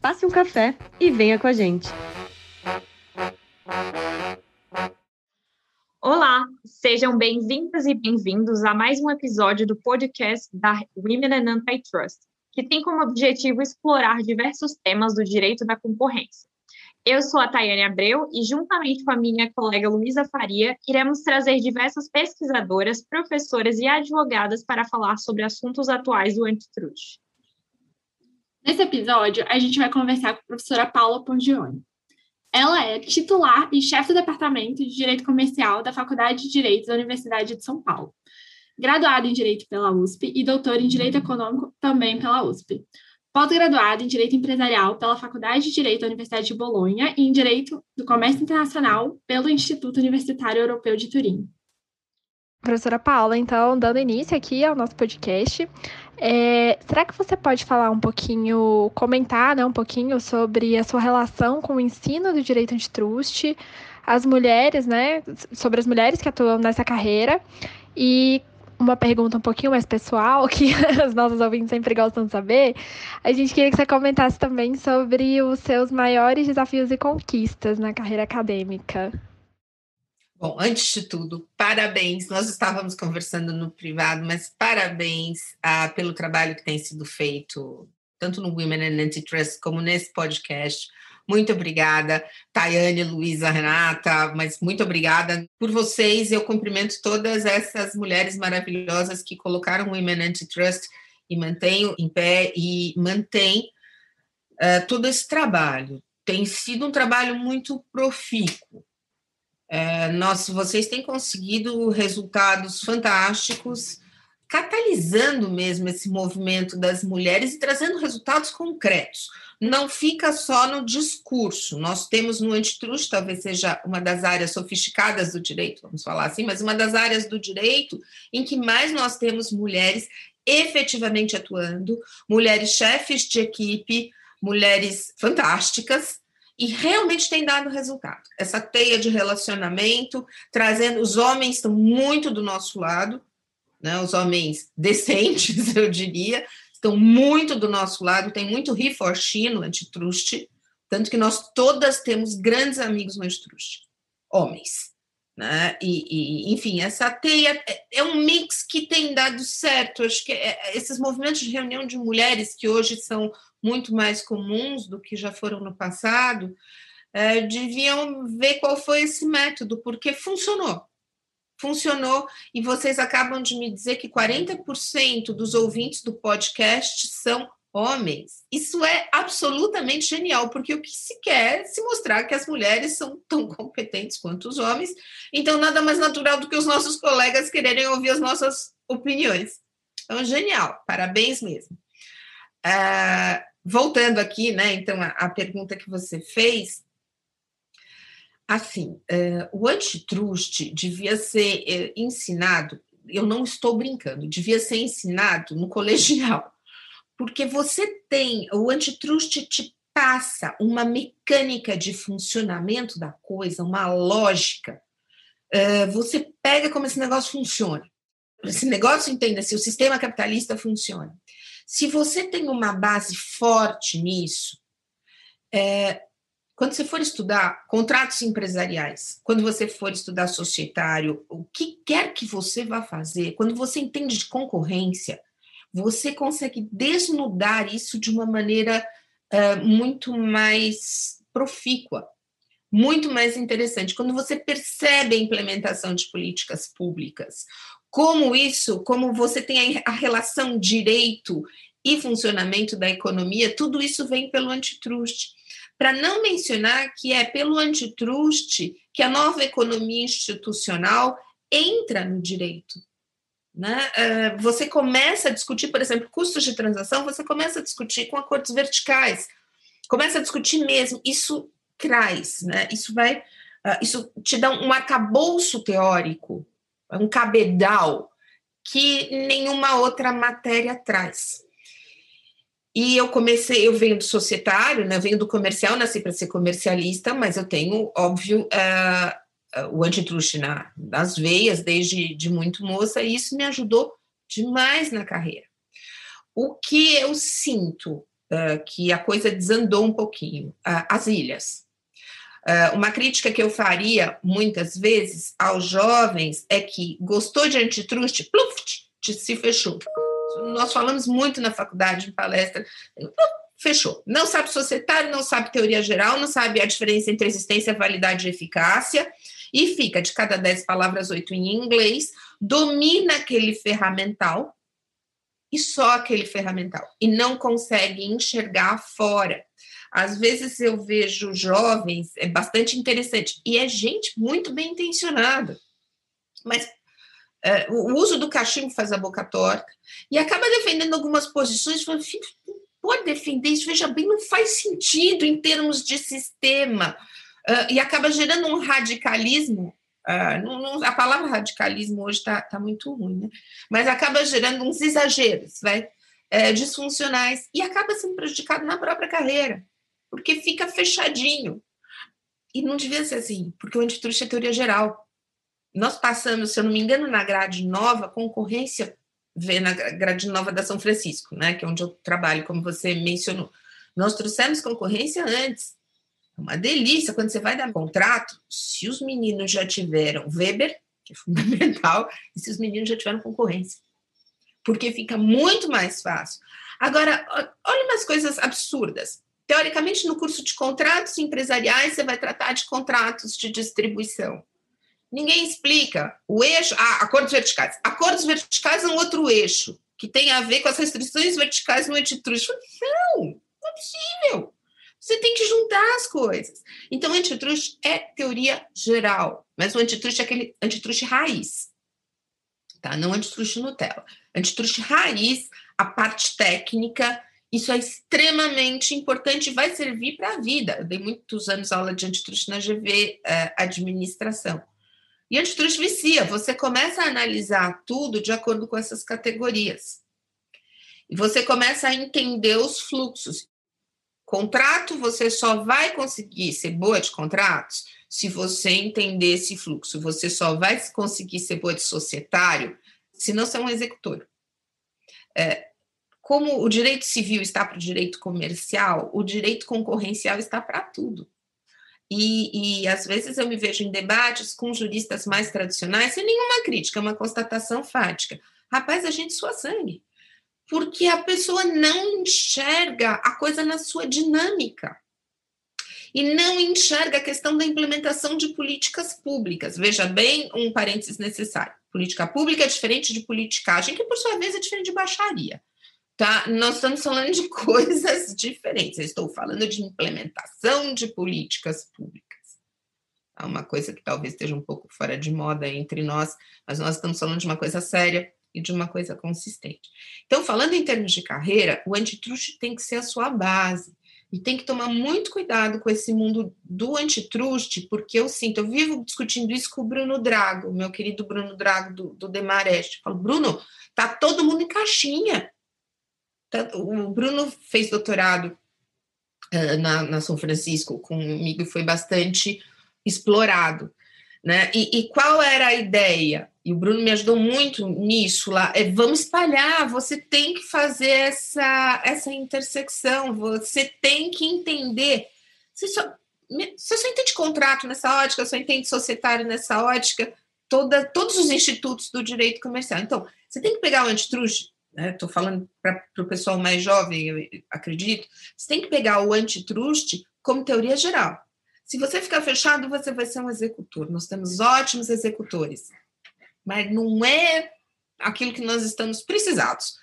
Passe um café e venha com a gente! Olá, sejam bem-vindas e bem-vindos a mais um episódio do podcast da Women and Antitrust, que tem como objetivo explorar diversos temas do direito da concorrência. Eu sou a Tayane Abreu e, juntamente com a minha colega Luísa Faria, iremos trazer diversas pesquisadoras, professoras e advogadas para falar sobre assuntos atuais do antitruste. Nesse episódio, a gente vai conversar com a professora Paula Pongione. Ela é titular e chefe do Departamento de Direito Comercial da Faculdade de Direito da Universidade de São Paulo. Graduada em Direito pela USP e doutora em Direito Econômico também pela USP. Pós-graduada em Direito Empresarial pela Faculdade de Direito da Universidade de Bolonha e em Direito do Comércio Internacional pelo Instituto Universitário Europeu de Turim. Professora Paula, então, dando início aqui ao nosso podcast, é, será que você pode falar um pouquinho, comentar né, um pouquinho sobre a sua relação com o ensino do direito antitruste, as mulheres, né, sobre as mulheres que atuam nessa carreira e uma pergunta um pouquinho mais pessoal, que os nossos ouvintes sempre gostam de saber, a gente queria que você comentasse também sobre os seus maiores desafios e conquistas na carreira acadêmica. Bom, antes de tudo, parabéns. Nós estávamos conversando no privado, mas parabéns ah, pelo trabalho que tem sido feito, tanto no Women and Antitrust como nesse podcast. Muito obrigada, Tayane, Luísa, Renata, mas muito obrigada por vocês. Eu cumprimento todas essas mulheres maravilhosas que colocaram o Women Antitrust e mantêm em pé e mantém uh, todo esse trabalho. Tem sido um trabalho muito profícuo é, nós, vocês têm conseguido resultados fantásticos, catalisando mesmo esse movimento das mulheres e trazendo resultados concretos. Não fica só no discurso. Nós temos no antitruste, talvez seja uma das áreas sofisticadas do direito, vamos falar assim, mas uma das áreas do direito em que mais nós temos mulheres efetivamente atuando, mulheres chefes de equipe, mulheres fantásticas, e realmente tem dado resultado. Essa teia de relacionamento, trazendo os homens estão muito do nosso lado, né? Os homens decentes, eu diria, estão muito do nosso lado. Tem muito he for she no antitruste, tanto que nós todas temos grandes amigos no antitruste, homens. Né? E, e, enfim, essa teia é, é um mix que tem dado certo. Acho que é, esses movimentos de reunião de mulheres que hoje são muito mais comuns do que já foram no passado, é, deviam ver qual foi esse método, porque funcionou. Funcionou, e vocês acabam de me dizer que 40% dos ouvintes do podcast são homens. Isso é absolutamente genial, porque o que se quer é se mostrar que as mulheres são tão competentes quanto os homens, então nada mais natural do que os nossos colegas quererem ouvir as nossas opiniões. Então, genial, parabéns mesmo. Uh, voltando aqui, né, então, a, pergunta que você fez, assim, uh, o antitruste devia ser uh, ensinado, eu não estou brincando, devia ser ensinado no colegial, porque você tem, o antitruste te passa uma mecânica de funcionamento da coisa, uma lógica, uh, você pega como esse negócio funciona, esse negócio entenda se o sistema capitalista funciona. Se você tem uma base forte nisso, é, quando você for estudar contratos empresariais, quando você for estudar societário, o que quer que você vá fazer, quando você entende de concorrência, você consegue desnudar isso de uma maneira é, muito mais profícua, muito mais interessante. Quando você percebe a implementação de políticas públicas, como isso, como você tem a relação direito e funcionamento da economia, tudo isso vem pelo antitruste. Para não mencionar que é pelo antitruste que a nova economia institucional entra no direito. Né? Ah, você começa a discutir, por exemplo, custos de transação, você começa a discutir com acordos verticais. começa a discutir mesmo. Isso traz, né? Isso vai, uh, isso te dá um arcabouço teórico, um cabedal que nenhuma outra matéria traz. E eu comecei, eu venho do societário, né? Venho do comercial, nasci para ser comercialista, mas eu tenho, óbvio, uh, uh, o antitruste na, nas veias desde de muito moça, e isso me ajudou demais na carreira. O que eu sinto uh, que a coisa desandou um pouquinho, as ilhas. Uma crítica que eu faria muitas vezes aos jovens é que gostou de antitruste, pluf, se fechou nós falamos muito na faculdade, em palestra, fechou. Não sabe societário, não sabe teoria geral, não sabe a diferença entre existência, validade e eficácia, e fica de cada dez palavras, oito em inglês, domina aquele ferramental e só aquele ferramental, e não consegue enxergar fora. Às vezes eu vejo jovens, é bastante interessante, e é gente muito bem intencionada, mas é, o uso do cachimbo faz a boca torta, e acaba defendendo algumas posições, falando, pode defender isso, veja bem, não faz sentido em termos de sistema, uh, e acaba gerando um radicalismo, uh, não, não, a palavra radicalismo hoje está tá muito ruim, né? mas acaba gerando uns exageros, vai, é, disfuncionais, e acaba sendo prejudicado na própria carreira, porque fica fechadinho, e não devia ser assim, porque o antitruste é teoria geral, nós passamos, se eu não me engano, na grade nova, concorrência vê na grade nova da São Francisco, né, que é onde eu trabalho, como você mencionou. Nós trouxemos concorrência antes. É uma delícia quando você vai dar contrato, se os meninos já tiveram Weber, que é fundamental, e se os meninos já tiveram concorrência. Porque fica muito mais fácil. Agora, olha umas coisas absurdas. Teoricamente, no curso de contratos empresariais, você vai tratar de contratos de distribuição. Ninguém explica. O eixo, ah, acordos verticais. Acordos verticais é um outro eixo, que tem a ver com as restrições verticais no antitruste. Não, não é possível. Você tem que juntar as coisas. Então, o antitruste é teoria geral, mas o antitruste é aquele antitruste raiz. Tá? Não antitruste Nutella. Antitruste raiz, a parte técnica, isso é extremamente importante e vai servir para a vida. Eu dei muitos anos aula de antitruste na GV eh, Administração. E antitruste vicia, você começa a analisar tudo de acordo com essas categorias. E você começa a entender os fluxos. Contrato, você só vai conseguir ser boa de contratos se você entender esse fluxo. Você só vai conseguir ser boa de societário se não ser um executor. É, como o direito civil está para o direito comercial, o direito concorrencial está para tudo. E, e, às vezes eu me vejo em debates com juristas mais tradicionais, sem nenhuma crítica, é uma constatação fática. Rapaz, a gente sua sangue. Porque a pessoa não enxerga a coisa na sua dinâmica. E não enxerga a questão da implementação de políticas públicas. Veja bem, um parênteses necessário. Política pública é diferente de politicagem, que por sua vez é diferente de baixaria. Tá? Nós estamos falando de coisas diferentes. Eu estou falando de implementação de políticas públicas. É uma coisa que talvez esteja um pouco fora de moda entre nós, mas nós estamos falando de uma coisa séria e de uma coisa consistente. Então, falando em termos de carreira, o antitruste tem que ser a sua base. E tem que tomar muito cuidado com esse mundo do antitruste, porque eu sinto, eu vivo discutindo isso com o Bruno Drago, meu querido Bruno Drago do, do Demarest. Eu falo, Bruno, tá todo mundo em caixinha. O Bruno fez doutorado uh, na, na, São Francisco comigo e foi bastante explorado. Né? E, e, qual era a ideia? E o Bruno me ajudou muito nisso lá. É, vamos espalhar, você tem que fazer essa, essa intersecção, você tem que entender. Você só, você só entende contrato nessa ótica, só entende societário nessa ótica, toda, todos os institutos do direito comercial. Então, você tem que pegar o antitruste estou né? falando para o pessoal mais jovem, eu acredito, você tem que pegar o antitruste como teoria geral. Se você ficar fechado, você vai ser um executor. Nós temos ótimos executores, mas não é aquilo que nós estamos precisados.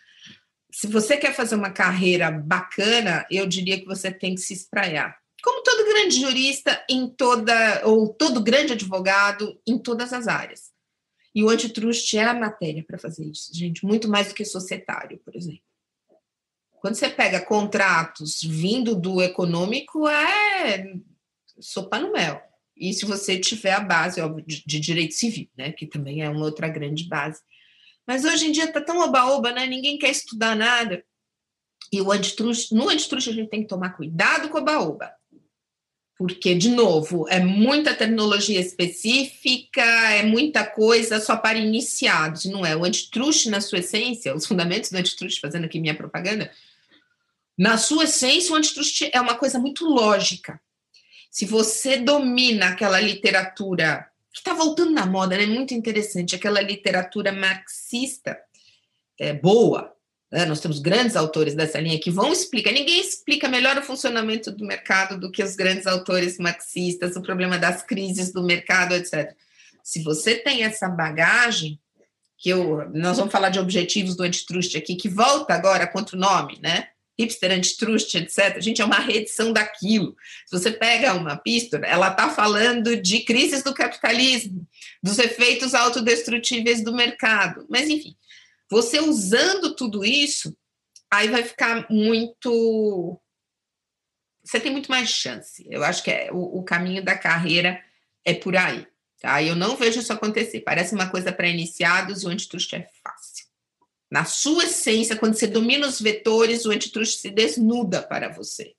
Se você quer fazer uma carreira bacana, eu diria que você tem que se espraiar. Como todo grande jurista em toda, ou todo grande advogado em todas as áreas. E o antitruste é a matéria para fazer isso, gente, muito mais do que societário, por exemplo. Quando você pega contratos vindo do econômico, é sopa no mel. E se você tiver a base óbvio, de, direito civil, né, que também é uma outra grande base. Mas hoje em dia está tão oba-oba, né? Ninguém quer estudar nada. E o antitruste, no antitruste a gente tem que tomar cuidado com o oba-oba. Porque, de novo, é muita tecnologia específica, é muita coisa só para iniciados, não é? O antitruste, na sua essência, os fundamentos do antitruste, fazendo aqui minha propaganda, na sua essência, o antitruste é uma coisa muito lógica. Se você domina aquela literatura que está voltando na moda, né? Muito interessante, aquela literatura marxista é, boa. Né? Nós temos grandes autores dessa linha que vão explicar. Ninguém explica melhor o funcionamento do mercado do que os grandes autores marxistas, o problema das crises do mercado, etc. Se você tem essa bagagem, que eu, nós vamos falar de objetivos do antitruste aqui, que volta agora contra o nome, né? hipster, antitrust, etc. Gente, é uma reedição daquilo. Se você pega uma pístola, ela está falando de crises do capitalismo, dos efeitos autodestrutíveis do mercado. Mas, enfim, você usando tudo isso, aí vai ficar muito. Você tem muito mais chance. Eu acho que é, o, o caminho da carreira é por aí. Tá? Eu não vejo isso acontecer. Parece uma coisa para iniciados e o antitrust é fácil. Na sua essência, quando você domina os vetores, o antitruste se desnuda para você.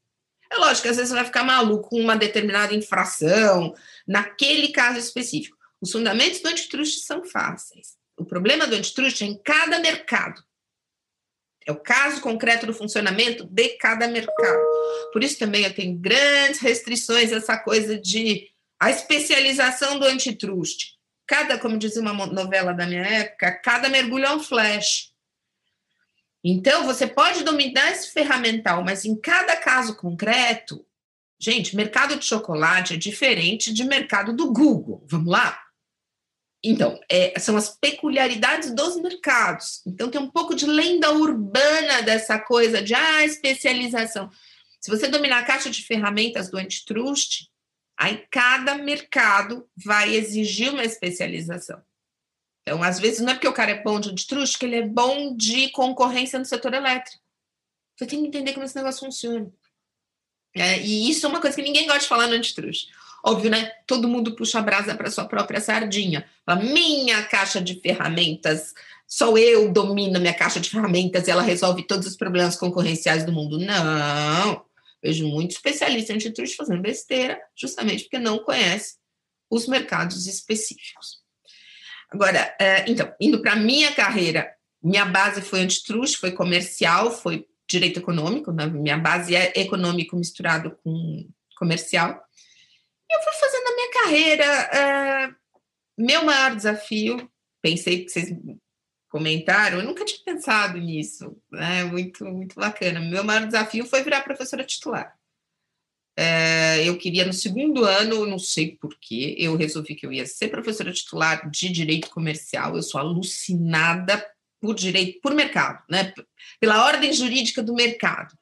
É lógico que às vezes você vai ficar maluco com uma determinada infração, naquele caso específico. Os fundamentos do antitruste são fáceis. O problema do antitruste é em cada mercado. É o caso concreto do funcionamento de cada mercado. Por isso também eu tenho grandes restrições essa coisa de a especialização do antitruste. Cada, como dizia uma novela da minha época, cada mergulho é um flash. Então, você pode dominar esse ferramental, mas em cada caso concreto, gente, mercado de chocolate é diferente de mercado do Google. Vamos lá? Então, é, são as peculiaridades dos mercados. Então, tem um pouco de lenda urbana dessa coisa de ah, especialização. Se você dominar a caixa de ferramentas do antitrust, aí cada mercado vai exigir uma especialização. Então, às vezes, não é porque o cara é bom de antitruste que ele é bom de concorrência no setor elétrico. Você tem que entender como esse negócio funciona. É, e isso é uma coisa que ninguém gosta de falar no antitruste. Óbvio, né? Todo mundo puxa a brasa para sua própria sardinha. A minha caixa de ferramentas, só eu domino a minha caixa de ferramentas e ela resolve todos os problemas concorrenciais do mundo. Não! Vejo muito especialista em antitruste fazendo besteira, justamente porque não conhece os mercados específicos. Agora, é, então, indo para a minha carreira, minha base foi antitruste, foi comercial, foi direito econômico, né? minha base é econômico misturado com comercial. Eu fui fazendo a minha carreira. É, meu maior desafio, pensei que vocês comentaram, eu nunca tinha pensado nisso, né? Muito, muito bacana. Meu maior desafio foi virar professora titular. É, eu queria no segundo ano, não sei porquê, eu resolvi que eu ia ser professora titular de direito comercial. Eu sou alucinada por direito, por mercado, né? Pela ordem jurídica do mercado.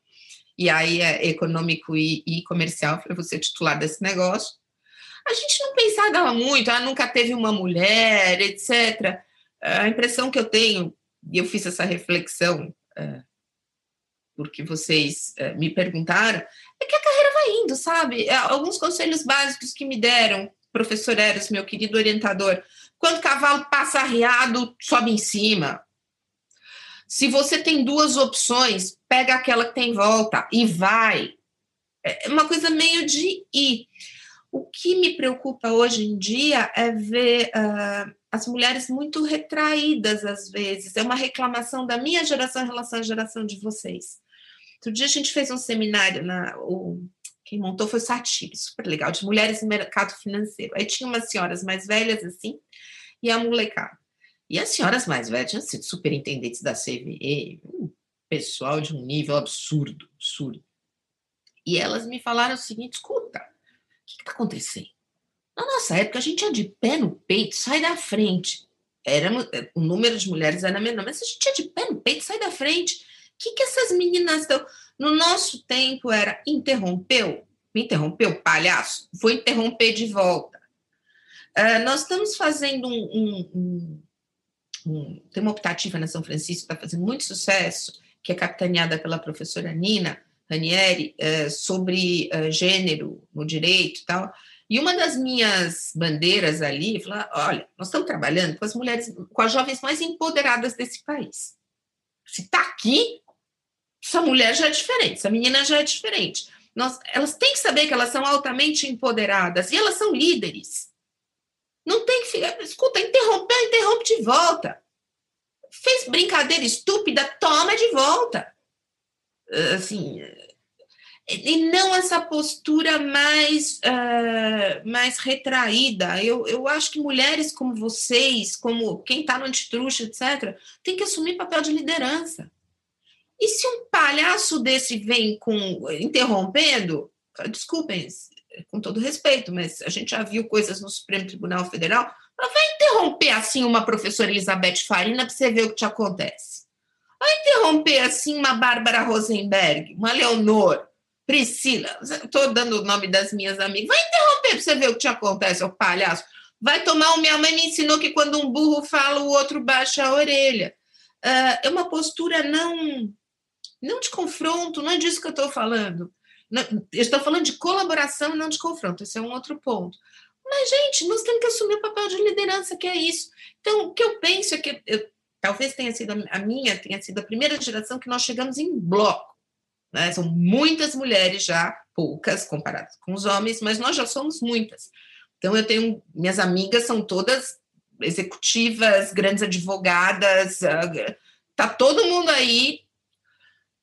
E aí é econômico e, e comercial para você titular desse negócio. A gente não pensava muito, ah, nunca teve uma mulher, etc. A impressão que eu tenho, e eu fiz essa reflexão é, porque vocês é, me perguntaram, é que a carreira vai indo, sabe? É, alguns conselhos básicos que me deram, professor Eros, meu querido orientador, quando o cavalo passa arriado, sobe em cima. Se você tem duas opções, pega aquela que tem volta e vai. É uma coisa meio de ir. O que me preocupa hoje em dia é ver uh, as mulheres muito retraídas às vezes. É uma reclamação da minha geração em relação à geração de vocês. Outro dia a gente fez um seminário, na, o, quem montou foi o Satire, super legal, de mulheres no mercado financeiro. Aí tinha umas senhoras mais velhas assim, e a molecada. E as senhoras mais velhas tinham sido superintendentes da CVE, um pessoal de um nível absurdo, absurdo. E elas me falaram o seguinte: escuta, que está acontecendo? Na nossa época, a gente ia de pé no peito, sai da frente. Era, o número de mulheres era menor, mas a gente ia de pé no peito, sai da frente que, que essas meninas estão. No nosso tempo era interrompeu, me interrompeu, palhaço, vou interromper de volta. Uh, nós estamos fazendo um, um, um, um, Tem uma optativa na São Francisco, está fazendo muito sucesso, que é capitaneada pela professora Nina Ranieri, é, sobre é, gênero no direito e tal. E uma das minhas bandeiras ali, falar, olha, nós estamos trabalhando com as mulheres, com as jovens mais empoderadas desse país. Se está aqui, essa mulher já é diferente, essa menina já é diferente. Nós, elas têm que saber que elas são altamente empoderadas e elas são líderes. Não tem que ficar. Escuta, interrompeu, interrompe de volta. Fez brincadeira estúpida, toma de volta. Assim, e não essa postura mais, uh, mais retraída. Eu, eu acho que mulheres como vocês, como quem está no antitruxa, etc., tem que assumir papel de liderança. E se um palhaço desse vem com interrompendo, desculpem, com todo respeito, mas a gente já viu coisas no Supremo Tribunal Federal, vai interromper assim uma professora Elizabeth Farina para você ver o que te acontece. Vai interromper assim uma Bárbara Rosenberg, uma Leonor, Priscila, estou dando o nome das minhas amigas, vai interromper para você ver o que te acontece, ô palhaço. Vai tomar o minha mãe me ensinou que quando um burro fala, o outro baixa a orelha. Uh, é uma postura não não de confronto, não é disso que eu estou falando. Eu estou falando de colaboração e não de confronto, esse é um outro ponto. Mas, gente, nós temos que assumir o papel de liderança, que é isso. Então, o que eu penso é que eu, talvez tenha sido a minha, tenha sido a primeira geração que nós chegamos em bloco. Né? São muitas mulheres já, poucas comparadas com os homens, mas nós já somos muitas. Então, eu tenho, minhas amigas são todas executivas, grandes advogadas, está todo mundo aí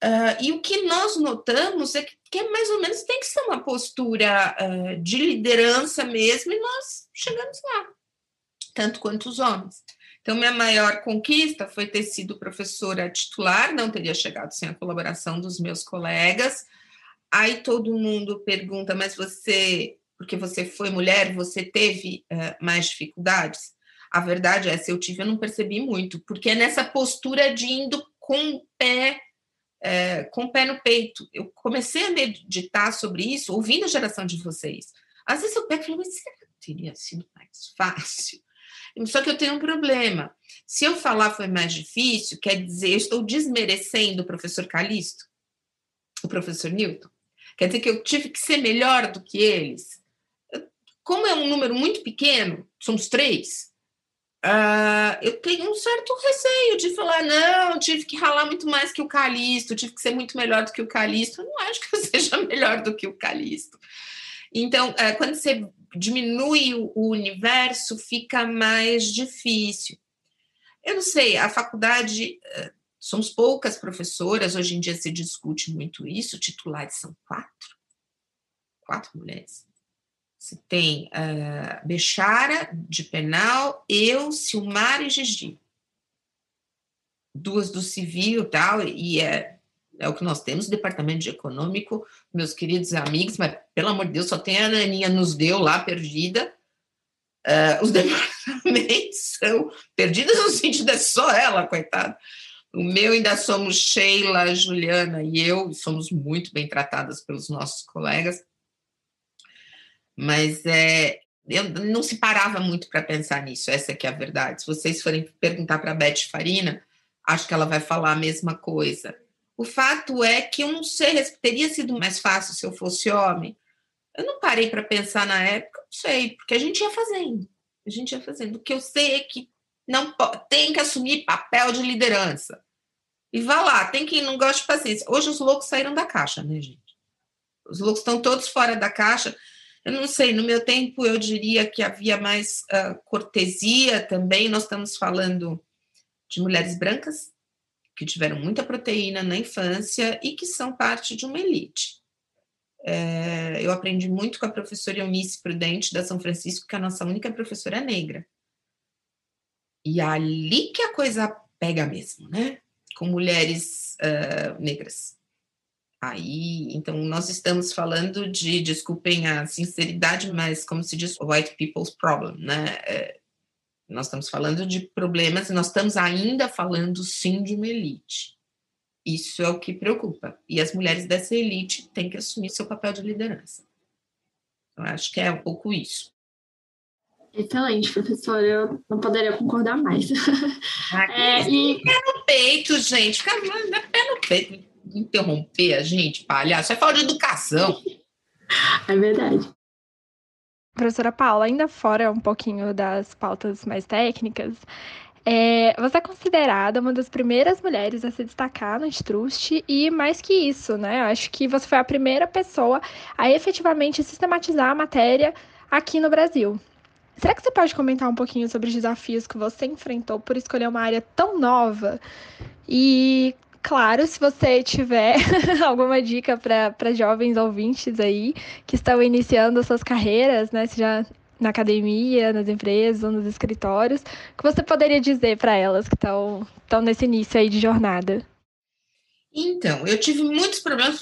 Uh, e o que nós notamos é que, que, mais ou menos tem que ser uma postura uh, de liderança mesmo, e nós chegamos lá, tanto quanto os homens. Então, minha maior conquista foi ter sido professora titular, não teria chegado sem a colaboração dos meus colegas. Aí todo mundo pergunta, mas você, porque você foi mulher, você teve uh, mais dificuldades? A verdade é, se eu tive, eu não percebi muito, porque é nessa postura de indo com o pé é, com o pé no peito. Eu comecei a meditar sobre isso, ouvindo a geração de vocês. Às vezes eu pego e falo, mas será que teria sido mais fácil? Só que eu tenho um problema. Se eu falar foi mais difícil, quer dizer, eu estou desmerecendo o professor Calixto, o professor Newton. Quer dizer que eu tive que ser melhor do que eles. Como é um número muito pequeno, somos três, Uh, eu tenho um certo receio de falar, não, tive que ralar muito mais que o Calixto, tive que ser muito melhor do que o Calixto. Eu não acho que eu seja melhor do que o Calixto. Então, uh, quando você diminui o, universo, fica mais difícil. Eu não sei, a faculdade, uh, somos poucas professoras, hoje em dia se discute muito isso, titulares são quatro, quatro mulheres. Você tem uh, Bechara, de penal, eu, Silmar e Gigi. Duas do civil tal, e é, é o que nós temos, departamento de econômico, meus queridos amigos, mas pelo amor de Deus, só tem a Aninha nos deu lá perdida. Uh, os departamentos são perdidos no sentido, é só ela, coitada. O meu ainda somos Sheila, Juliana e eu, somos muito bem tratadas pelos nossos colegas mas é, eu não se parava muito para pensar nisso, essa que é a verdade. Se vocês forem perguntar para a Beth Farina, acho que ela vai falar a mesma coisa. O fato é que eu não sei, teria sido mais fácil se eu fosse homem. Eu não parei para pensar na época, não sei, porque a gente ia fazendo. A gente ia fazendo. O que eu sei é que não tem que assumir papel de liderança. E vá lá, tem quem não gosta de paciência. Hoje os loucos saíram da caixa, né, gente? Os loucos estão todos fora da caixa. Eu não sei, no meu tempo eu diria que havia mais uh, cortesia também. Nós estamos falando de mulheres brancas que tiveram muita proteína na infância e que são parte de uma elite. É, eu aprendi muito com a professora Eunice Prudente da São Francisco, que é a nossa única professora negra. E é ali que a coisa pega mesmo, né? Com mulheres uh, negras. Aí, então, nós estamos falando de, desculpem a sinceridade, mas como se diz, white people's problem, né? Nós estamos falando de problemas, nós estamos ainda falando sim de uma elite. Isso é o que preocupa. E as mulheres dessa elite têm que assumir seu papel de liderança. Eu acho que é um pouco isso. Excelente, professora. Eu não poderia concordar mais. é, e... Pé no peito, gente. Fica, pé no interromper a gente, palhaço. É falta de educação. É verdade. Professora Paula, ainda fora um pouquinho das pautas mais técnicas, é, você é considerada uma das primeiras mulheres a se destacar no Antitrust e mais que isso, né? Acho que você foi a primeira pessoa a efetivamente sistematizar a matéria aqui no Brasil. Será que você pode comentar um pouquinho sobre os desafios que você enfrentou por escolher uma área tão nova? E, claro, se você tiver alguma dica para jovens ouvintes aí que estão iniciando suas carreiras, né? Se já na academia, nas empresas nos escritórios, que você poderia dizer para elas que estão nesse início aí de jornada? Então, eu tive muitos problemas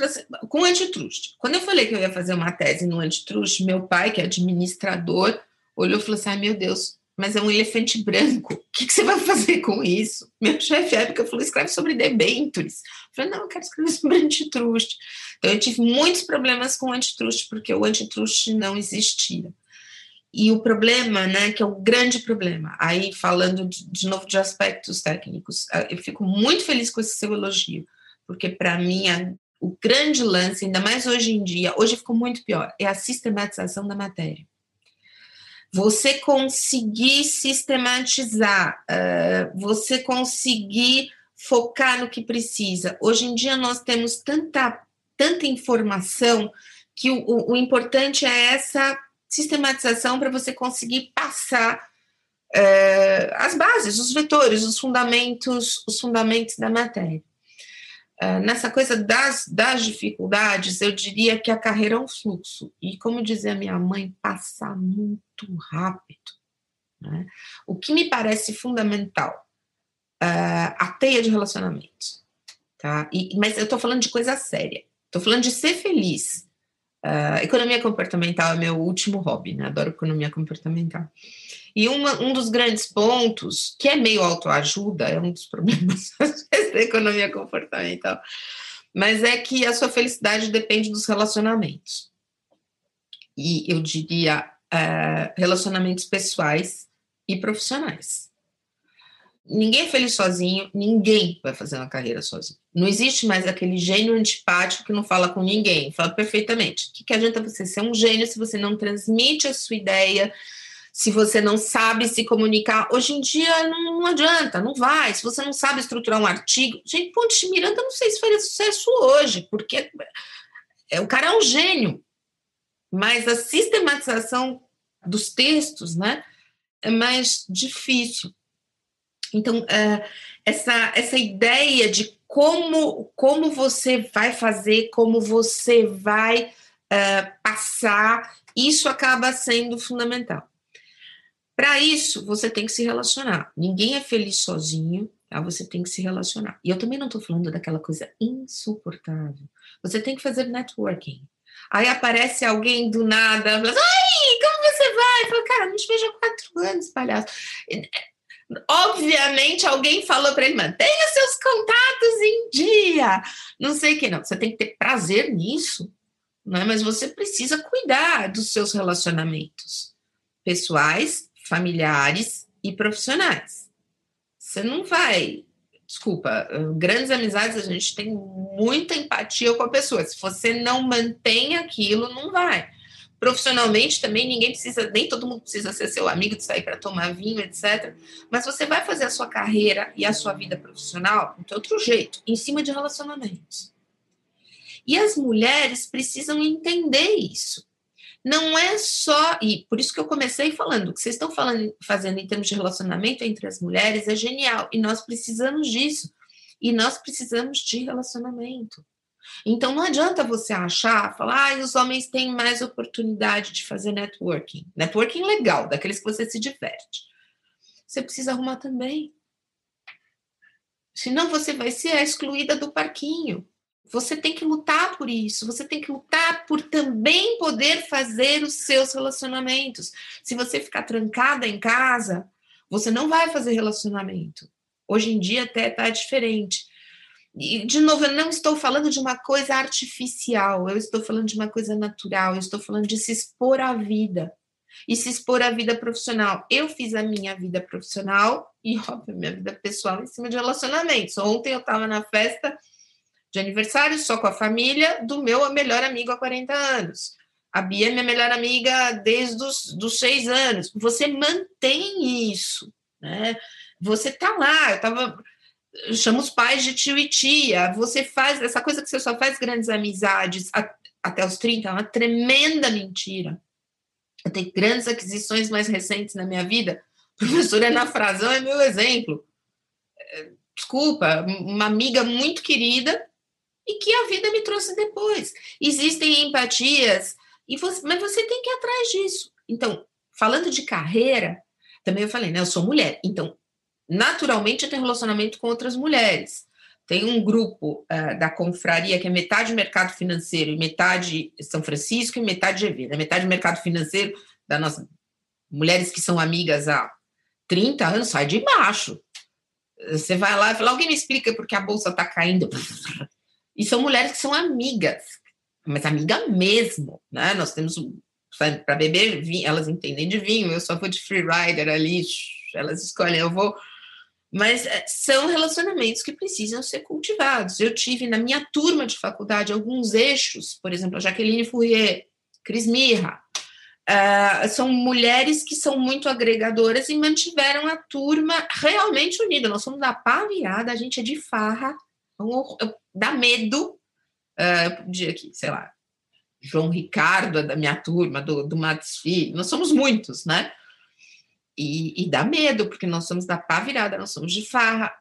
com antitrust. Quando eu falei que eu ia fazer uma tese no antitrust, meu pai, que é administrador, olhou e falou assim: ai meu Deus, mas é um elefante branco, o que, que você vai fazer com isso? Meu chefe, época, falou: escreve sobre debentures. Eu falei: não, eu quero escrever sobre antitrust. Então, eu tive muitos problemas com antitrust, porque o antitrust não existia. E o problema, né, que é o grande problema, aí falando de, de novo de aspectos técnicos, eu fico muito feliz com esse seu elogio, porque para mim a, o grande lance, ainda mais hoje em dia, hoje ficou muito pior, é a sistematização da matéria. Você conseguir sistematizar, uh, você conseguir focar no que precisa. Hoje em dia nós temos tanta, tanta informação que o, o, o importante é essa sistematização para você conseguir passar é, as bases, os vetores, os fundamentos, os fundamentos da matéria. É, nessa coisa das, das dificuldades, eu diria que a carreira é um fluxo. E como dizia minha mãe, passa muito rápido. Né? O que me parece fundamental, é, a teia de relacionamentos. Tá? E, mas eu estou falando de coisa séria. Estou falando de ser feliz. Uh, economia comportamental é meu último hobby, né? Adoro economia comportamental. E uma, um dos grandes pontos, que é meio autoajuda, é um dos problemas da economia comportamental, mas é que a sua felicidade depende dos relacionamentos. E eu diria uh, relacionamentos pessoais e profissionais. Ninguém é feliz sozinho, ninguém vai fazer uma carreira sozinho. Não existe mais aquele gênio antipático que não fala com ninguém, fala perfeitamente. O que, que adianta você ser um gênio se você não transmite a sua ideia, se você não sabe se comunicar? Hoje em dia não, não adianta, não vai. Se você não sabe estruturar um artigo. Gente, Ponte de Miranda, não sei se faria sucesso hoje, porque é, o cara é um gênio. Mas a sistematização dos textos, né, é mais difícil. Então, uh, essa, essa ideia de como, como você vai fazer, como você vai uh, passar, isso acaba sendo fundamental. Para isso, você tem que se relacionar. Ninguém é feliz sozinho, tá? você tem que se relacionar. E eu também não estou falando daquela coisa insuportável. Você tem que fazer networking. Aí aparece alguém do nada, fala, assim, ai, como você vai? Fala, cara, não te vejo há quatro anos, palhaço. Obviamente, alguém falou para ele: mantenha seus contatos em dia. Não sei o que, não. Você tem que ter prazer nisso, não é? mas você precisa cuidar dos seus relacionamentos pessoais, familiares e profissionais. Você não vai. Desculpa, grandes amizades a gente tem muita empatia com a pessoa. Se você não mantém aquilo, não vai. Profissionalmente também ninguém precisa, nem todo mundo precisa ser seu amigo de sair para tomar vinho, etc. Mas você vai fazer a sua carreira e a sua vida profissional de outro jeito, em cima de relacionamentos. E as mulheres precisam entender isso. Não é só, e por isso que eu comecei falando, o que vocês estão falando, fazendo em termos de relacionamento entre as mulheres é genial, e nós precisamos disso. E nós precisamos de relacionamento. Então não adianta você achar, falar, ah, os homens têm mais oportunidade de fazer networking. Networking legal, daqueles que você se diverte. Você precisa arrumar também. Senão você vai ser a excluída do parquinho. Você tem que lutar por isso, você tem que lutar por também poder fazer os seus relacionamentos. Se você ficar trancada em casa, você não vai fazer relacionamento. Hoje em dia até está diferente. E, de novo, eu não estou falando de uma coisa artificial, eu estou falando de uma coisa natural, eu estou falando de se expor à vida e se expor à vida profissional. Eu fiz a minha vida profissional e, óbvio, minha vida pessoal em cima de relacionamentos. Ontem eu estava na festa de aniversário só com a família do meu melhor amigo há 40 anos. A Bia é minha melhor amiga desde os dos seis anos. Você mantém isso, né? Você tá lá, eu tava chama os pais de tio e tia. Você faz essa coisa que você só faz grandes amizades a, até os 30, é uma tremenda mentira. Eu tenho grandes aquisições mais recentes na minha vida. Professora Ana Frazão é meu exemplo. É, desculpa, uma amiga muito querida e que a vida me trouxe depois. Existem empatias, e você, mas você tem que ir atrás disso. Então, falando de carreira, também eu falei, né? Eu sou mulher, então naturalmente eu tenho relacionamento com outras mulheres. Tem um grupo uh, da confraria que é metade mercado financeiro e metade São Francisco e metade GV. Né? Metade mercado financeiro da nossa mulheres que são amigas há 30 anos, sai de baixo. Você vai lá e fala, alguém me explica porque a bolsa está caindo. E são mulheres que são amigas, mas amiga mesmo, né? Nós temos para beber vinho, elas entendem de vinho, eu só vou de free rider ali, elas escolhem, eu vou mas eh, são relacionamentos que precisam ser cultivados. Eu tive na minha turma de faculdade alguns eixos, por exemplo, a Jaqueline Fourier, Cris Mirra, uh, são mulheres que são muito agregadoras e mantiveram a turma realmente unida. Nós somos da pá virada, a gente é de farra, dá medo. Uh, dia aqui, sei lá, João Ricardo é da minha turma, do, do Matos Filho, nós somos muitos, né? E, e, dá medo, porque nós somos da pá virada, nós somos de farra.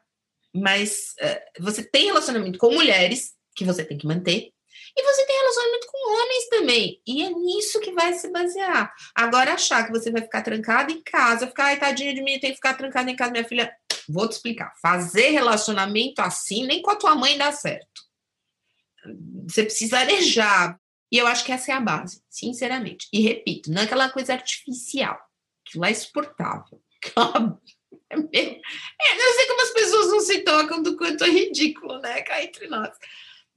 Mas uh, você tem relacionamento com mulheres, que você tem que manter, e você tem relacionamento com homens também. E é nisso que vai se basear. Agora, achar que você vai ficar trancada em casa, ficar, ai, tadinha de mim, tem que ficar trancada em casa, minha filha. Vou te explicar. Fazer relacionamento assim, nem com a tua mãe dá certo. Você precisa arejar. E eu acho que essa é a base, sinceramente. E repito, não é aquela coisa artificial Aquilo lá é exportável. É, é, não sei como as pessoas não se tocam do quanto é ridículo, né? Cá entre nós.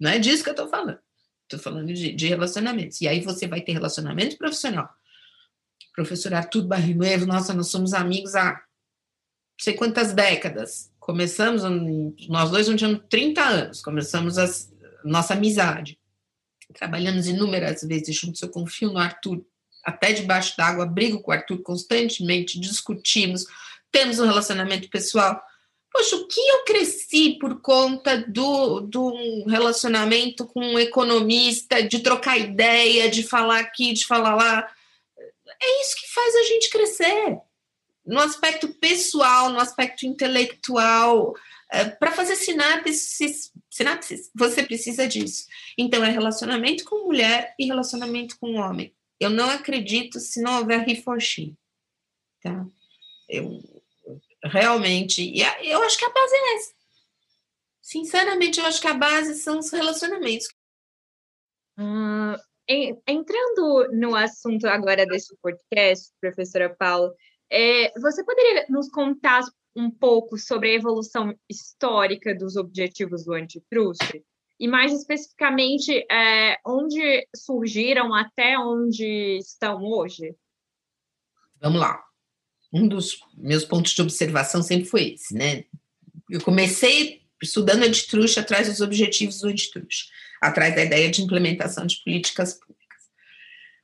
Não é disso que eu estou falando. Estou falando de, de, relacionamentos. E aí você vai ter relacionamento profissional. Professor Arthur Barrinuevo, nossa, nós somos amigos há sei quantas décadas. Começamos, nós dois não tínhamos 30 anos, começamos a nossa amizade. Trabalhamos inúmeras vezes juntos, eu confio no Arthur até debaixo d'água, brigo com o Arthur constantemente, discutimos, temos um relacionamento pessoal. Poxa, o que eu cresci por conta do, do relacionamento com um economista, de trocar ideia, de falar aqui, de falar lá. É isso que faz a gente crescer. No aspecto pessoal, no aspecto intelectual, é, para fazer sinapses, sinapses, você precisa disso. Então, é relacionamento com mulher e relacionamento com homem. Eu não acredito se não houver he for she. Tá? Eu realmente, eu acho que a base é essa. Sinceramente, eu acho que a base são os relacionamentos. Uh, entrando no assunto agora desse podcast, professora Paula, é, você poderia nos contar um pouco sobre a evolução histórica dos objetivos do antitrust? e mais especificamente é, onde surgiram até onde estão hoje? Vamos lá. Um dos meus pontos de observação sempre foi esse, né? Eu comecei estudando antitruste atrás dos objetivos do antitruste, atrás da ideia de implementação de políticas públicas.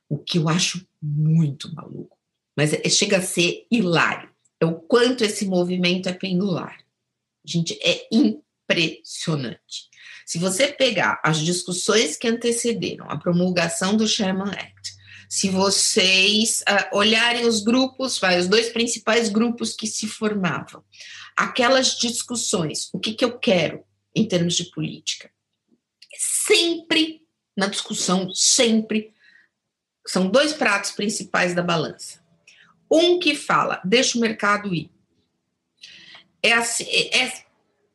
O que eu acho muito maluco, mas é, chega a ser hilário, é o quanto esse movimento é pendular. Gente, é impressionante. Se você pegar as discussões que antecederam a promulgação do Sherman Act, se vocês uh, olharem os grupos, vai, os dois principais grupos que se formavam, aquelas discussões, o que, que eu quero em termos de política, sempre na discussão, sempre são dois pratos principais da balança. Um que fala, deixa o mercado ir. É, assim, é, é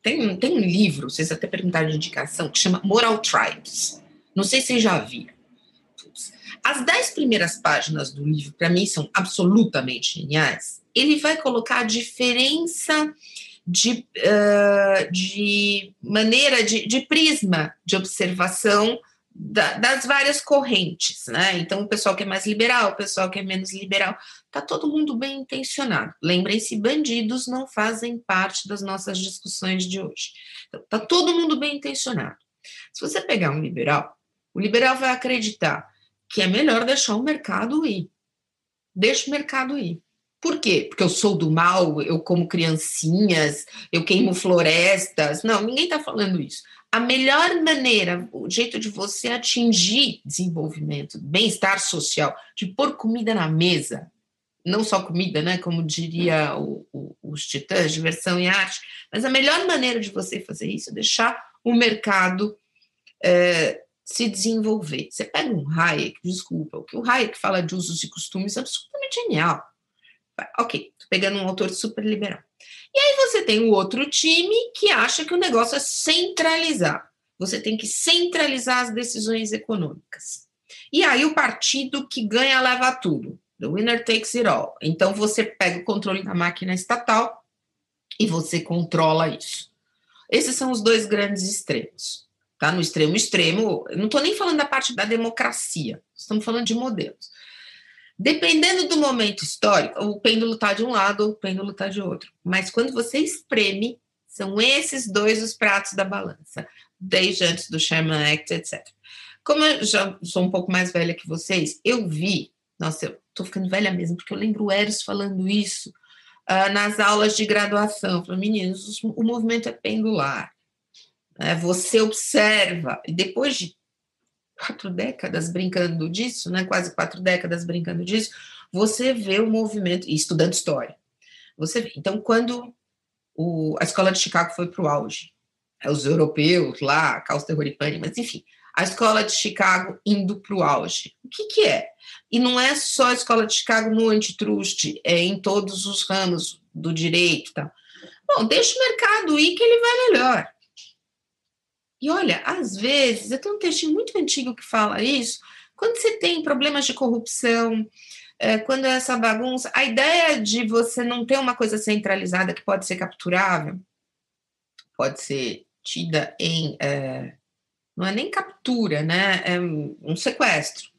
tem, tem um livro, vocês até perguntaram de indicação, que chama Moral Tribes. Não sei se vocês já viram. As dez primeiras páginas do livro, para mim, são absolutamente geniais. Ele vai colocar a diferença de, uh, de maneira, de, de prisma de observação da, das várias correntes, né? Então, o pessoal que é mais liberal, o pessoal que é menos liberal, tá todo mundo bem intencionado. Lembrem-se, bandidos não fazem parte das nossas discussões de hoje. Então, tá todo mundo bem intencionado. Se você pegar um liberal, o liberal vai acreditar que é melhor deixar o mercado ir. Deixa o mercado ir. Por quê? Porque eu sou do mal, eu como criancinhas, eu queimo florestas. Não, ninguém está falando isso. A melhor maneira, o jeito de você atingir desenvolvimento, bem-estar social, de pôr comida na mesa, não só comida, né? Como diria o, o, os titãs, diversão e arte, mas a melhor maneira de você fazer isso é deixar o mercado é, se desenvolver. Você pega um Hayek, desculpa, o que o Hayek fala de usos e costumes é absolutamente genial. Ok, tô pegando um autor super liberal. E aí você tem o outro time que acha que o negócio é centralizar. Você tem que centralizar as decisões econômicas. E aí o partido que ganha leva tudo. The winner takes it all. Então você pega o controle da máquina estatal e você controla isso. Esses são os dois grandes extremos. Tá? No extremo extremo, não estou nem falando da parte da democracia, estamos falando de modelos. Dependendo do momento histórico, o pêndulo está de um lado, o pêndulo está de outro. Mas quando você espreme, são esses dois os pratos da balança, desde antes do Sherman Act, etc. Como eu já sou um pouco mais velha que vocês, eu vi, nossa, eu estou ficando velha mesmo, porque eu lembro o Eros falando isso uh, nas aulas de graduação. Falei, meninos, o movimento é pendular. É, você observa, e depois de quatro décadas brincando disso, né, quase quatro décadas brincando disso, você vê o movimento, estudando história, você vê. Então, quando o, a escola de Chicago foi para o auge, é, os europeus lá, caos, pânico, mas enfim, a escola de Chicago indo para o auge. O que, que é? E não é só a escola de Chicago no antitrust, é em todos os ramos do direito. Tá? Bom, deixa o mercado ir que ele vai melhor. E olha, às vezes, eu tenho um texto muito antigo que fala isso, quando você tem problemas de corrupção, é, quando é essa bagunça, a ideia de você não ter uma coisa centralizada que pode ser capturável, pode ser tida em. É, não é nem captura, né? É um sequestro.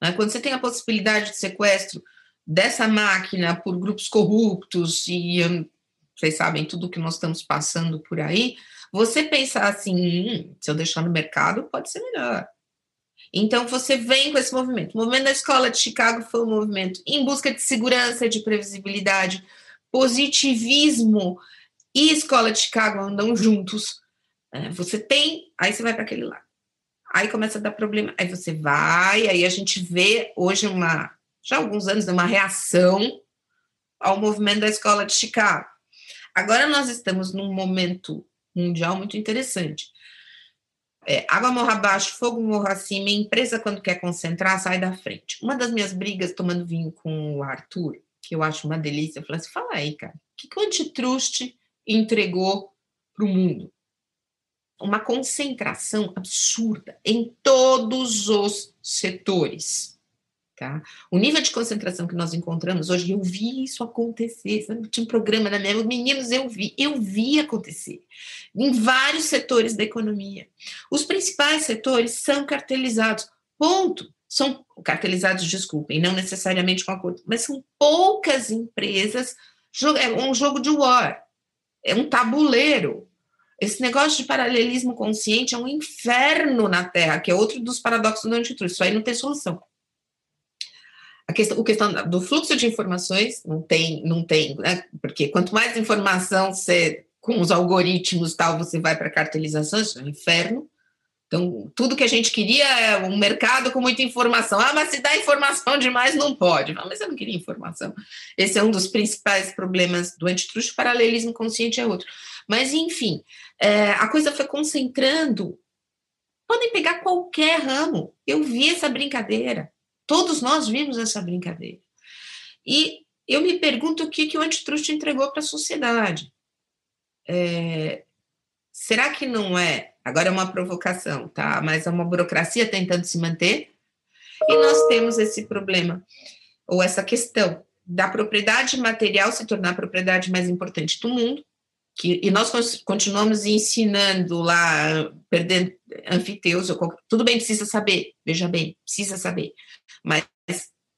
Né? Quando você tem a possibilidade de sequestro dessa máquina por grupos corruptos, e hum, vocês sabem tudo que nós estamos passando por aí, você pensar assim, hum, se eu deixar no mercado, pode ser melhor. Então, você vem com esse movimento. O movimento da escola de Chicago foi um movimento em busca de segurança, de previsibilidade, positivismo e escola de Chicago andam juntos. É, você tem, aí você vai para aquele lado. Aí começa a dar problema. Aí você vai, aí a gente vê hoje uma, já há alguns anos, uma reação ao movimento da escola de Chicago. Agora nós estamos num momento mundial muito interessante. É, água morra abaixo, fogo morra acima, e empresa, quando quer concentrar, sai da frente. Uma das minhas brigas tomando vinho com o Arthur, que eu acho uma delícia, eu falei assim: fala aí, cara, o que, que o antitrust entregou para o mundo? Uma concentração absurda em todos os setores. Tá? O nível de concentração que nós encontramos hoje, eu vi isso acontecer. Sabe? Tinha um programa na minha meninos, eu vi, eu vi acontecer em vários setores da economia. Os principais setores são cartelizados, ponto. São cartelizados, desculpem, não necessariamente com acordo, mas são poucas empresas. É um jogo de war, é um tabuleiro. Esse negócio de paralelismo consciente é um inferno na Terra, que é outro dos paradoxos do antitrust. Isso aí não tem solução. A questão, o questão do fluxo de informações não tem, não tem, né? porque quanto mais informação você, com os algoritmos tal, você vai para cartelização, isso é um inferno. Então, tudo que a gente queria é um mercado com muita informação. Ah, mas se dá informação demais, não pode. Mas eu não queria informação. Esse é um dos principais problemas do antitrust, paralelismo consciente é outro. Mas, enfim, é, a coisa foi concentrando. Podem pegar qualquer ramo. Eu vi essa brincadeira. Todos nós vimos essa brincadeira. E eu me pergunto o que, que o antitrust entregou para a sociedade. É, será que não é? Agora é uma provocação, tá? Mas é uma burocracia tentando se manter. E nós temos esse problema, ou essa questão da propriedade material se tornar a propriedade mais importante do mundo, que, e nós continuamos ensinando lá, perdendo anfiteus, tudo bem, precisa saber, veja bem, precisa saber, mas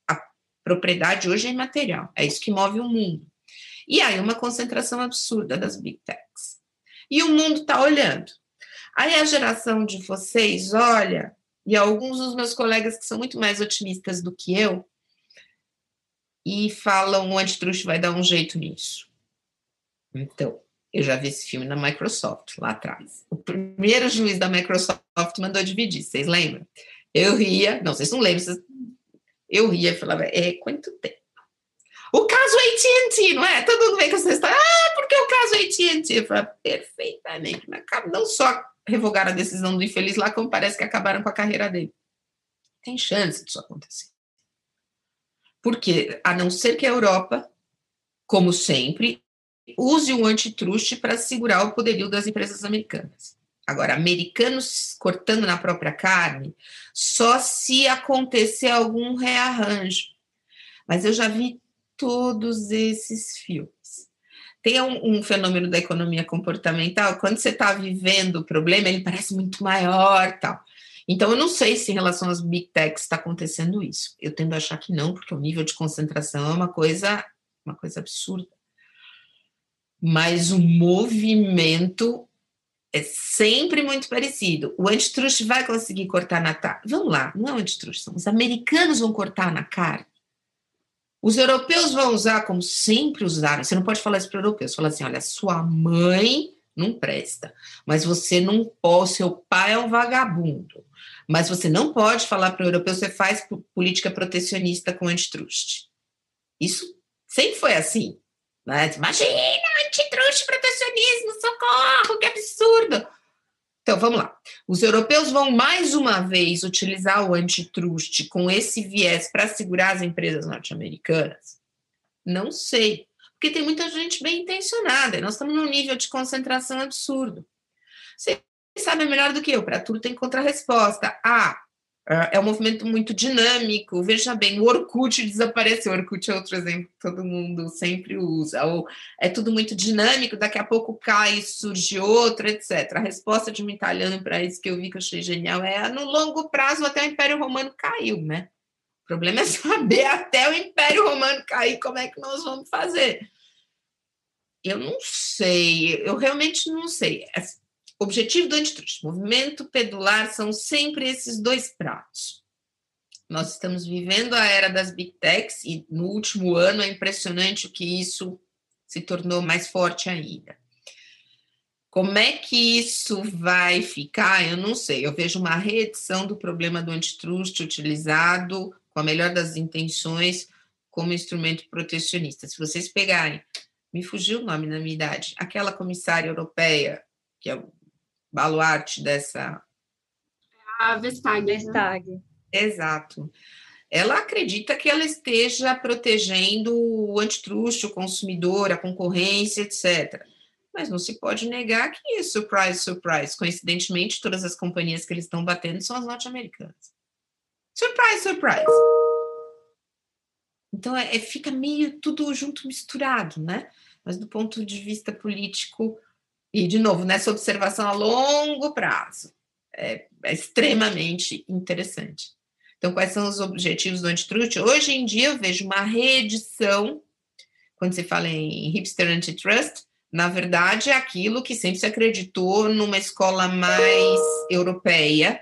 a propriedade hoje é imaterial, é isso que move o mundo. E aí uma concentração absurda das big techs. E o mundo está olhando. Aí a geração de vocês olha, e alguns dos meus colegas que são muito mais otimistas do que eu, e falam o antitruste vai dar um jeito nisso. Então, eu já vi esse filme na Microsoft, lá atrás. O primeiro juiz da Microsoft mandou dividir, vocês lembram? Eu ria, não, vocês não lembram, vocês... eu ria e falava, é, quanto tempo? O caso AT&T, não é? Todo mundo vem com essa história, ah, porque o caso AT&T? Eu falava, perfeitamente, não só revogaram a decisão do infeliz lá, como parece que acabaram com a carreira dele. Tem chance disso acontecer. Porque, a não ser que a Europa, como sempre, use o antitruste para segurar o poderio das empresas americanas. Agora, americanos cortando na própria carne, só se acontecer algum rearranjo. Mas eu já vi todos esses filmes. Tem um, um fenômeno da economia comportamental, quando você está vivendo o problema, ele parece muito maior, tal. Então, eu não sei se em relação às big techs está acontecendo isso. Eu tendo a achar que não, porque o nível de concentração é uma coisa, uma coisa absurda. Mas o movimento é sempre muito parecido. O antitruste vai conseguir cortar na carne. Vamos lá, não é o antitruste, os americanos vão cortar na carne. Os europeus vão usar como sempre usaram. Você não pode falar isso para europeus. Fala assim: olha, sua mãe não presta, mas você não pode, seu pai é um vagabundo. Mas você não pode falar para o europeu, você faz política protecionista com antitruste. Isso sempre foi assim. Né? Imagina, antitruste, protecionismo, socorro, que absurdo. Então, vamos lá. Os europeus vão mais uma vez utilizar o antitruste com esse viés para segurar as empresas norte-americanas? Não sei. Porque tem muita gente bem intencionada. Nós estamos num nível de concentração absurdo. Você sabe melhor do que eu, para tudo tem contra-resposta. Ah, é um movimento muito dinâmico. Veja bem, o Orkut desapareceu. O Orkut é outro exemplo que todo mundo sempre usa. Ou é tudo muito dinâmico, daqui a pouco cai, surge outro, etc. A resposta de um italiano para isso que eu vi que eu achei genial é: no longo prazo, até o Império Romano caiu, né? O problema é saber até o Império Romano cair como é que nós vamos fazer. Eu não sei, eu realmente não sei objetivo do antitruste, movimento pedular, são sempre esses dois pratos. Nós estamos vivendo a era das big techs e no último ano é impressionante o que isso se tornou mais forte ainda. Como é que isso vai ficar? Eu não sei. Eu vejo uma reedição do problema do antitruste utilizado com a melhor das intenções como instrumento protecionista. Se vocês pegarem, me fugiu o nome na minha idade, aquela comissária europeia, que é baluarte dessa. A Vestag. Né? Vestag. Né? Exato. Ela acredita que ela esteja protegendo o antitruste, o consumidor, a concorrência, etc. Mas não se pode negar que, surprise, surprise, coincidentemente, todas as companhias que eles estão batendo são as norte-americanas. Surprise, surprise. Então, é, é, fica meio tudo junto misturado, né? Mas do ponto de vista político, e, de novo, nessa observação a longo prazo, é, é extremamente interessante. Então, quais são os objetivos do Antitrust? Hoje em dia, eu vejo uma reedição, quando se fala em hipster antitrust, na verdade, é aquilo que sempre se acreditou numa escola mais europeia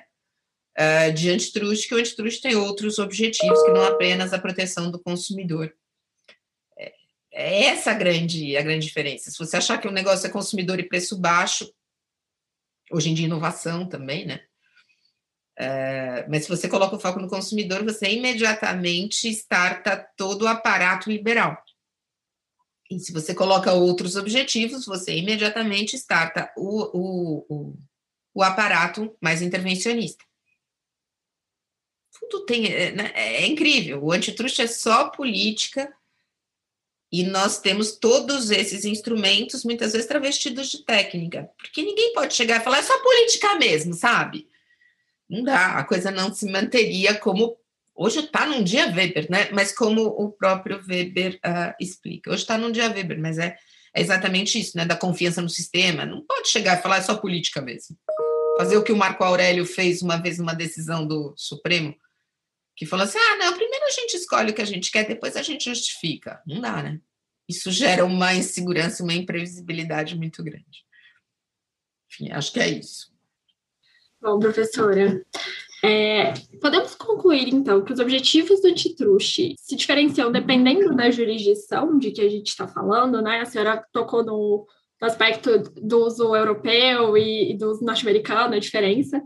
uh, de antitrust, que o antitrust tem outros objetivos que não apenas a proteção do consumidor. É essa a grande, a grande diferença. Se você achar que o negócio é consumidor e preço baixo, hoje em dia inovação também, né? É, mas se você coloca o foco no consumidor, você imediatamente starta todo o aparato liberal. E se você coloca outros objetivos, você imediatamente starta o, o, o, o aparato mais intervencionista. Tudo tem. É, né, é incrível. O antitruste é só política e nós temos todos esses instrumentos, muitas vezes travestidos de técnica, porque ninguém pode chegar e falar, é só política mesmo, sabe? Não dá, a coisa não se manteria como. Hoje está num dia Weber, né? Mas como o próprio Weber uh, explica. Hoje está num dia Weber, mas é, é exatamente isso, né? Da confiança no sistema. Não pode chegar e falar, é só política mesmo. Fazer o que o Marco Aurélio fez uma vez numa decisão do Supremo, que falou assim: ah, não, primeiro a gente escolhe o que a gente quer, depois a gente justifica. Não dá, né? Isso gera uma insegurança, uma imprevisibilidade muito grande. Enfim, acho que é isso. Bom, professora, é, podemos concluir, então, que os objetivos do antitruste se diferenciam dependendo da jurisdição de que a gente está falando, né? A senhora tocou no, no aspecto do uso europeu e, e do uso norte-americano, a diferença.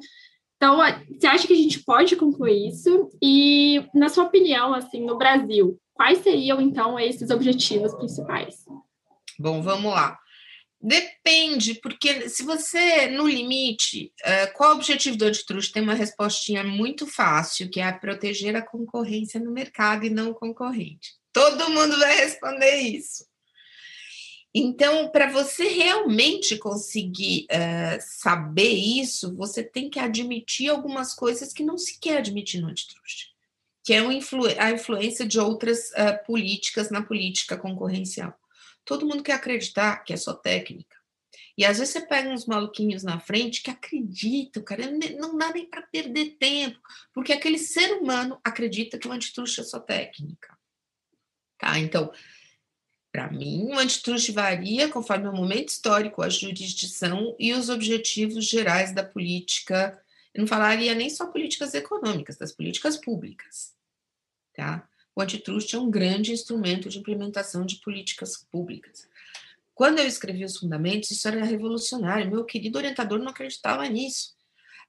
Então, você acha que a gente pode concluir isso? E, na sua opinião, assim, no Brasil, quais seriam, então, esses objetivos principais? Bom, vamos lá. Depende, porque se você, no limite, uh, qual o objetivo do antitruste? Tem uma respostinha muito fácil, que é proteger a concorrência no mercado e não o concorrente. Todo mundo vai responder isso. Então, para você realmente conseguir uh, saber isso, você tem que admitir algumas coisas que não se quer admitir no antitruste, que é influ a influência de outras uh, políticas na política concorrencial todo mundo quer acreditar que é só técnica. E às vezes você pega uns maluquinhos na frente que acreditam, cara, não dá nem para perder tempo, porque aquele ser humano acredita que o antitruste é só técnica. Tá? Então, para mim, o antitruste varia conforme o momento histórico, a jurisdição e os objetivos gerais da política. Eu não falaria nem só políticas econômicas, das políticas públicas. Tá? o antitruste é um grande instrumento de implementação de políticas públicas. Quando eu escrevi os fundamentos, isso era revolucionário. Meu querido orientador não acreditava nisso.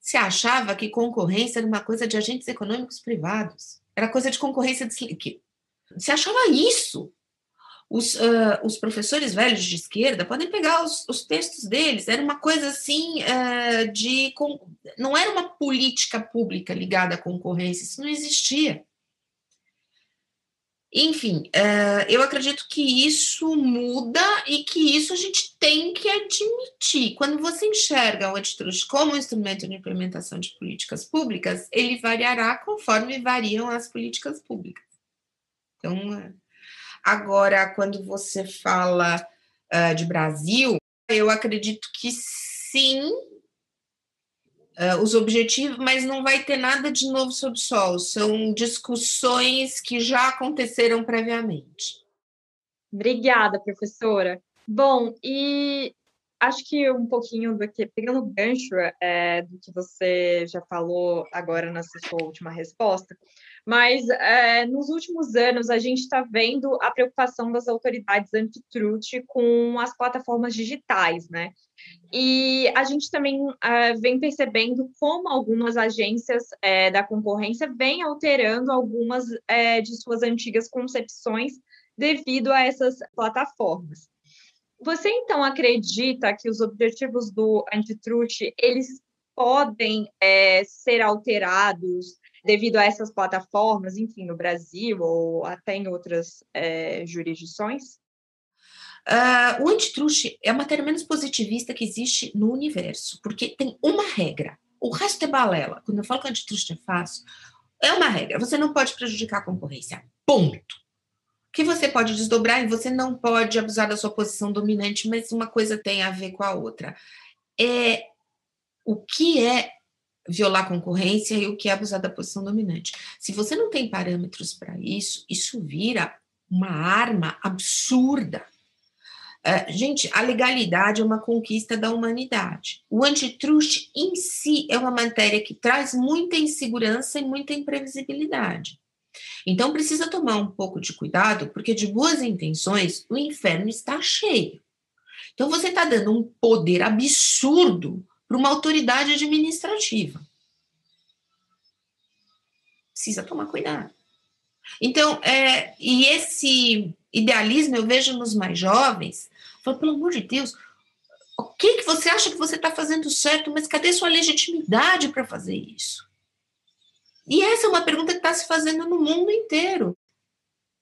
Se achava que concorrência era uma coisa de agentes econômicos privados, era coisa de concorrência de Se achava isso. Os, uh, os, professores velhos de esquerda podem pegar os, os textos deles, era uma coisa assim uh, de. Não era uma política pública ligada à concorrência, isso não existia. Enfim, uh, eu acredito que isso muda e que isso a gente tem que admitir. Quando você enxerga o antitruste como um instrumento de implementação de políticas públicas, ele variará conforme variam as políticas públicas. Então, uh, agora, quando você fala uh, de Brasil, eu acredito que sim, uh, os objetivos, mas não vai ter nada de novo sob o sol. São discussões que já aconteceram previamente. Obrigada, professora. Bom, e acho que um pouquinho do que, pegando o gancho é, do que você já falou agora nessa sua última resposta, mas é, nos últimos anos a gente está vendo a preocupação das autoridades antitruste com as plataformas digitais, né? E a gente também uh, vem percebendo como algumas agências uh, da concorrência vêm alterando algumas de suas antigas concepções devido a essas plataformas. Você então acredita que os objetivos do antitruste eles podem ser alterados devido a essas plataformas, enfim, no Brasil ou até em outras jurisdições? Uh, o antitruste é a matéria menos positivista que existe no universo, porque tem uma regra. O resto é balela. Quando eu falo que o antitruste é fácil, é uma regra. Você não pode prejudicar a concorrência. Ponto. Que você pode desdobrar e você não pode abusar da sua posição dominante, mas uma coisa tem a ver com a outra. É o que é violar concorrência e o que é abusar da posição dominante. Se você não tem parâmetros para isso, isso vira uma arma absurda Uh, gente, a legalidade é uma conquista da humanidade. O antitruste em si é uma matéria que traz muita insegurança e muita imprevisibilidade. Então, precisa tomar um pouco de cuidado, porque de boas intenções o inferno está cheio. Então, você está dando um poder absurdo para uma autoridade administrativa. Precisa tomar cuidado. Então, é, e esse idealismo eu vejo nos mais jovens, falo, pelo amor de Deus, o que, que você acha que você está fazendo certo, mas cadê sua legitimidade para fazer isso? E essa é uma pergunta que está se fazendo no mundo inteiro.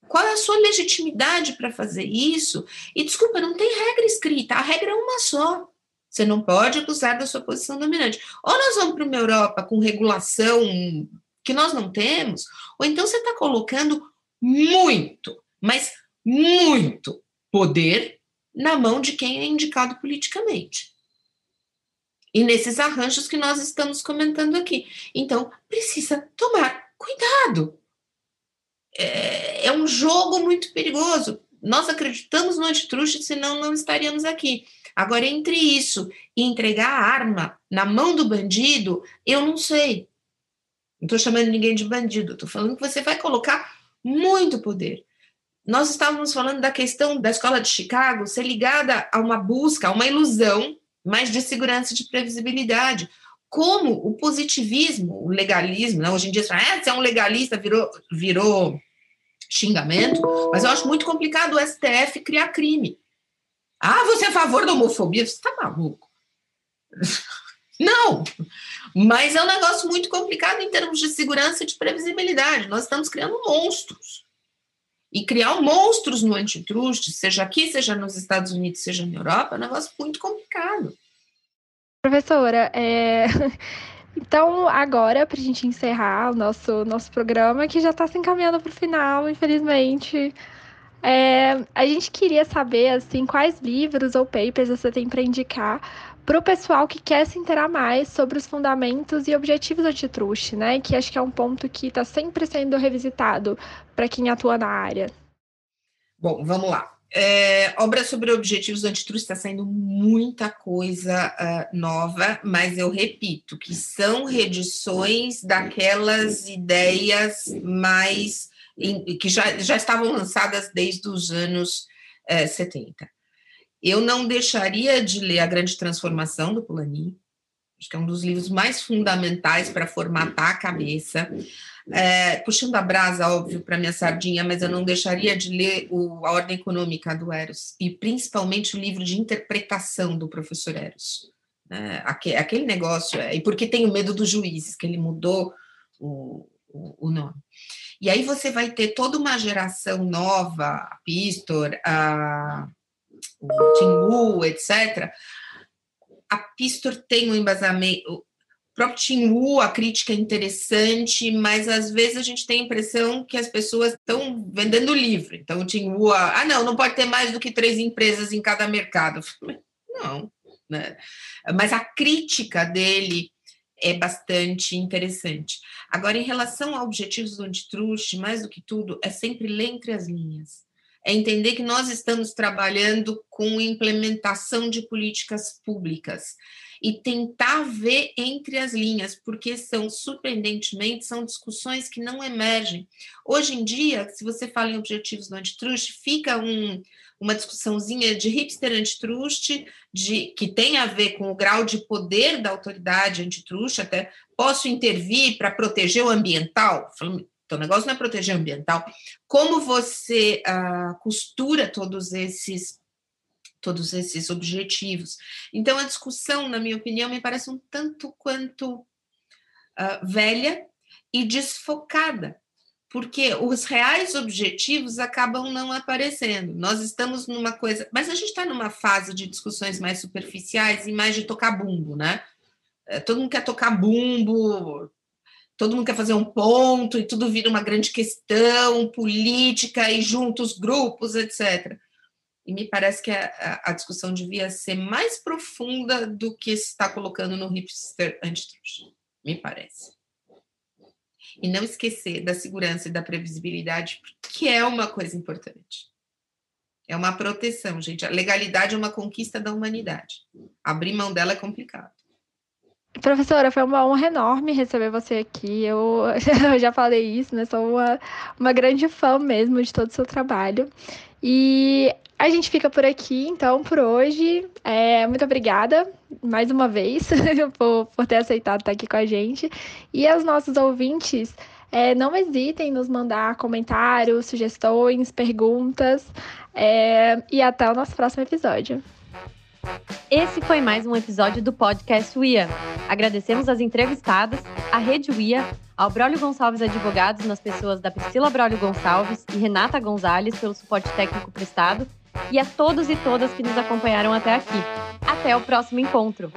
Qual é a sua legitimidade para fazer isso? E desculpa, não tem regra escrita, a regra é uma só. Você não pode abusar da sua posição dominante. Ou nós vamos para uma Europa com regulação que nós não temos, ou então você está colocando muito, mas muito poder na mão de quem é indicado politicamente. E nesses arranjos que nós estamos comentando aqui. Então, precisa tomar cuidado. É, é um jogo muito perigoso. Nós acreditamos no antitruste, senão não estaríamos aqui. Agora, entre isso e entregar a arma na mão do bandido, eu não sei. Não estou chamando ninguém de bandido, estou falando que você vai colocar muito poder. Nós estávamos falando da questão da escola de Chicago ser ligada a uma busca, a uma ilusão mais de segurança e de previsibilidade. Como o positivismo, o legalismo, né? hoje em dia, ah, você é um legalista, virou, virou xingamento, mas eu acho muito complicado o STF criar crime. Ah, você é a favor da homofobia? Você está maluco? Não, mas é um negócio muito complicado em termos de segurança e de previsibilidade. Nós estamos criando monstros. E criar monstros no antitruste, seja aqui, seja nos Estados Unidos, seja na Europa, é um negócio muito complicado. Professora, é... então agora, para a gente encerrar o nosso, nosso programa, que já está se encaminhando para o final, infelizmente, é, a gente queria saber assim quais livros ou papers você tem para indicar para o pessoal que quer se interar mais sobre os fundamentos e objetivos antitruste, né? Que acho que é um ponto que está sempre sendo revisitado para quem atua na área. Bom, vamos lá. É, obra sobre objetivos antitruste está saindo muita coisa uh, nova, mas eu repito que são redições daquelas ideias mais em, que já, já estavam lançadas desde os anos é, 70. Eu não deixaria de ler A Grande Transformação, do Polanyi, acho que é um dos livros mais fundamentais para formatar a cabeça. É, puxando a brasa, óbvio, para minha sardinha, mas eu não deixaria de ler o, A Ordem Econômica do Eros, e principalmente o livro de interpretação do professor Eros. É, aquele, aquele negócio, é, e porque tenho medo dos juízes, que ele mudou o, o, o nome. E aí você vai ter toda uma geração nova, a Pistor, a, o Tim Wu, etc. A Pistor tem um embasamento. O próprio Tim Wu, a crítica é interessante, mas às vezes a gente tem a impressão que as pessoas estão vendendo livro. Então, o Tim Wu, ah, não, não pode ter mais do que três empresas em cada mercado. Não, né? Mas a crítica dele é bastante interessante. Agora, em relação a objetivos do antitruste, mais do que tudo, é sempre ler entre as linhas. É entender que nós estamos trabalhando com implementação de políticas públicas e tentar ver entre as linhas, porque são, surpreendentemente, são discussões que não emergem. Hoje em dia, se você fala em objetivos do antitruste, fica um, uma discussãozinha de hipster antitruste, de, que tem a ver com o grau de poder da autoridade antitruste, até posso intervir para proteger o ambiental? Então, o negócio não é proteger ambiental. Como você uh, costura todos esses todos esses objetivos? Então, a discussão, na minha opinião, me parece um tanto quanto uh, velha e desfocada porque os reais objetivos acabam não aparecendo. Nós estamos numa coisa, mas a gente está numa fase de discussões mais superficiais e mais de tocar bumbo, né? É, todo mundo quer tocar bumbo, todo mundo quer fazer um ponto e tudo vira uma grande questão política e junta os grupos, etc. E me parece que a, a discussão devia ser mais profunda do que se está colocando no hipster antitruste, me parece. E não esquecer da segurança e da previsibilidade, que é uma coisa importante. É uma proteção, gente. A legalidade é uma conquista da humanidade. Abrir mão dela é complicado. Professora, foi uma honra enorme receber você aqui. Eu, eu já falei isso, né? Sou uma, uma grande fã mesmo de todo o seu trabalho. E a gente fica por aqui, então, por hoje. É, muito obrigada mais uma vez por, por ter aceitado estar aqui com a gente. E aos nossos ouvintes, é, não hesitem em nos mandar comentários, sugestões, perguntas. É, e até o nosso próximo episódio. Esse foi mais um episódio do podcast UIA. Agradecemos as entrevistadas, a Rede UIA, ao Brólio Gonçalves Advogados, nas pessoas da Priscila Brólio Gonçalves e Renata Gonzalez, pelo suporte técnico prestado, e a todos e todas que nos acompanharam até aqui. Até o próximo encontro!